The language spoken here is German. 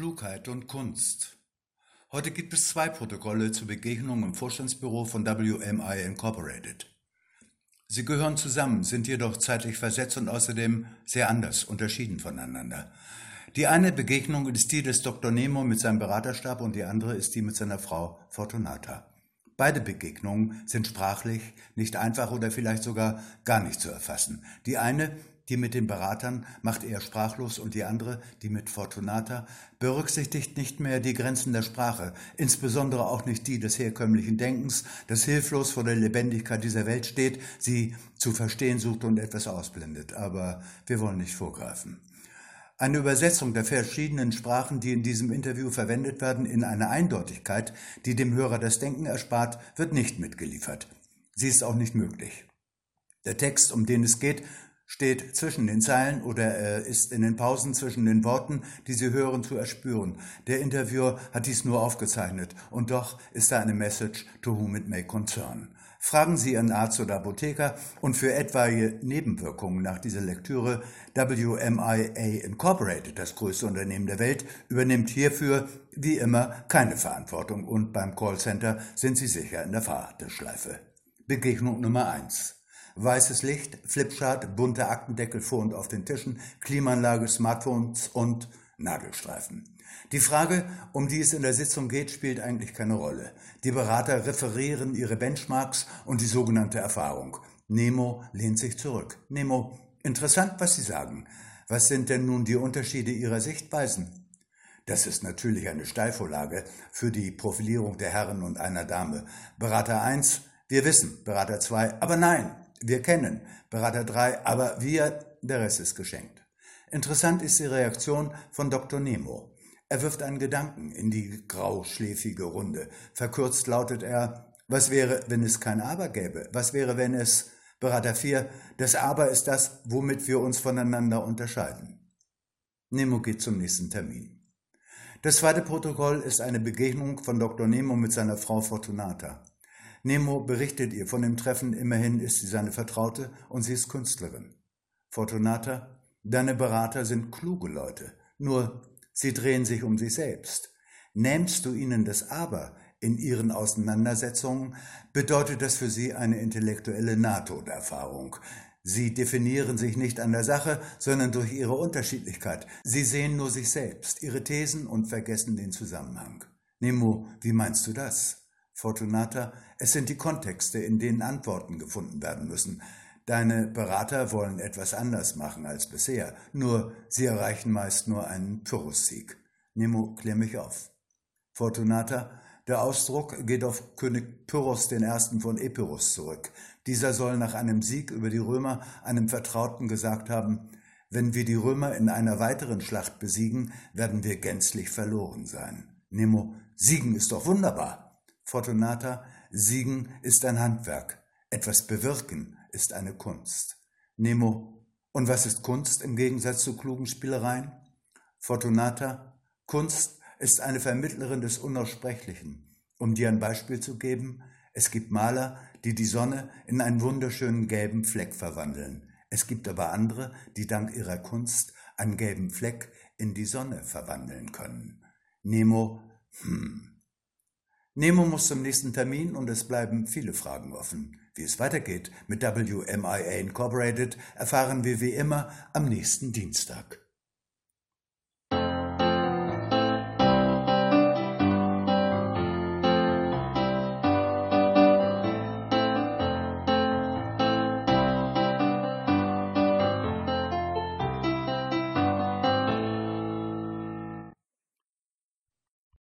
Klugheit und Kunst. Heute gibt es zwei Protokolle zur Begegnung im Vorstandsbüro von WMI Incorporated. Sie gehören zusammen, sind jedoch zeitlich versetzt und außerdem sehr anders, unterschieden voneinander. Die eine Begegnung ist die des Dr. Nemo mit seinem Beraterstab und die andere ist die mit seiner Frau Fortunata. Beide Begegnungen sind sprachlich nicht einfach oder vielleicht sogar gar nicht zu erfassen. Die eine die mit den Beratern macht er sprachlos und die andere, die mit Fortunata, berücksichtigt nicht mehr die Grenzen der Sprache, insbesondere auch nicht die des herkömmlichen Denkens, das hilflos vor der Lebendigkeit dieser Welt steht, sie zu verstehen sucht und etwas ausblendet. Aber wir wollen nicht vorgreifen. Eine Übersetzung der verschiedenen Sprachen, die in diesem Interview verwendet werden, in eine Eindeutigkeit, die dem Hörer das Denken erspart, wird nicht mitgeliefert. Sie ist auch nicht möglich. Der Text, um den es geht, steht zwischen den Zeilen oder äh, ist in den Pausen zwischen den Worten, die Sie hören, zu erspüren. Der Interviewer hat dies nur aufgezeichnet und doch ist da eine Message to whom it may concern. Fragen Sie Ihren Arzt oder Apotheker und für etwaige Nebenwirkungen nach dieser Lektüre WMIA Incorporated, das größte Unternehmen der Welt, übernimmt hierfür wie immer keine Verantwortung und beim Callcenter sind Sie sicher in der Fahrteschleife. Begegnung Nummer eins. Weißes Licht, Flipchart, bunte Aktendeckel vor und auf den Tischen, Klimaanlage, Smartphones und Nadelstreifen. Die Frage, um die es in der Sitzung geht, spielt eigentlich keine Rolle. Die Berater referieren ihre Benchmarks und die sogenannte Erfahrung. Nemo lehnt sich zurück. Nemo, interessant, was Sie sagen. Was sind denn nun die Unterschiede Ihrer Sichtweisen? Das ist natürlich eine Steilvorlage für die Profilierung der Herren und einer Dame. Berater 1, wir wissen, Berater 2, aber nein, wir kennen Berater 3, aber wir, der Rest ist geschenkt. Interessant ist die Reaktion von Dr. Nemo. Er wirft einen Gedanken in die grauschläfige Runde. Verkürzt lautet er, was wäre, wenn es kein Aber gäbe? Was wäre, wenn es, Berater 4, das Aber ist das, womit wir uns voneinander unterscheiden. Nemo geht zum nächsten Termin. Das zweite Protokoll ist eine Begegnung von Dr. Nemo mit seiner Frau Fortunata. Nemo berichtet ihr von dem Treffen, immerhin ist sie seine Vertraute und sie ist Künstlerin. Fortunata, deine Berater sind kluge Leute, nur sie drehen sich um sich selbst. Nähmst du ihnen das Aber in ihren Auseinandersetzungen, bedeutet das für sie eine intellektuelle Nahtoderfahrung. Sie definieren sich nicht an der Sache, sondern durch ihre Unterschiedlichkeit. Sie sehen nur sich selbst, ihre Thesen und vergessen den Zusammenhang. Nemo, wie meinst du das? Fortunata, es sind die Kontexte, in denen Antworten gefunden werden müssen. Deine Berater wollen etwas anders machen als bisher, nur sie erreichen meist nur einen Pyrrhussieg. Nemo, klär mich auf. Fortunata, der Ausdruck geht auf König Pyrrhus I. von Epirus zurück. Dieser soll nach einem Sieg über die Römer einem Vertrauten gesagt haben, wenn wir die Römer in einer weiteren Schlacht besiegen, werden wir gänzlich verloren sein. Nemo, siegen ist doch wunderbar. Fortunata, Siegen ist ein Handwerk, etwas bewirken ist eine Kunst. Nemo, und was ist Kunst im Gegensatz zu klugen Spielereien? Fortunata, Kunst ist eine Vermittlerin des Unaussprechlichen. Um dir ein Beispiel zu geben, es gibt Maler, die die Sonne in einen wunderschönen gelben Fleck verwandeln. Es gibt aber andere, die dank ihrer Kunst einen gelben Fleck in die Sonne verwandeln können. Nemo, hm, Nemo muss zum nächsten Termin und es bleiben viele Fragen offen. Wie es weitergeht mit WMIA Incorporated erfahren wir wie immer am nächsten Dienstag.